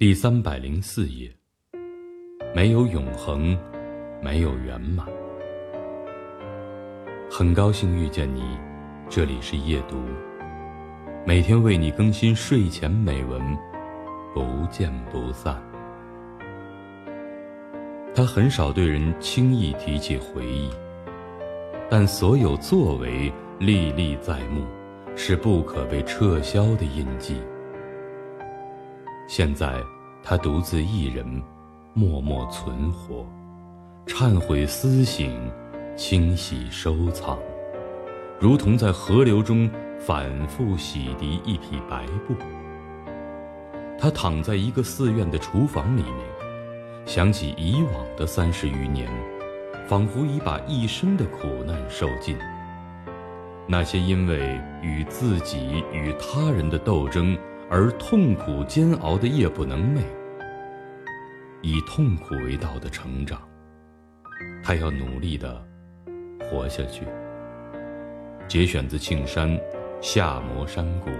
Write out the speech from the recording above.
第三百零四页。没有永恒，没有圆满。很高兴遇见你，这里是夜读，每天为你更新睡前美文，不见不散。他很少对人轻易提起回忆，但所有作为历历在目，是不可被撤销的印记。现在，他独自一人，默默存活，忏悔思醒，清洗收藏，如同在河流中反复洗涤一匹白布。他躺在一个寺院的厨房里面，想起以往的三十余年，仿佛已把一生的苦难受尽。那些因为与自己与他人的斗争。而痛苦煎熬的夜不能寐，以痛苦为道的成长，他要努力的活下去。节选自庆山《下摩山谷》。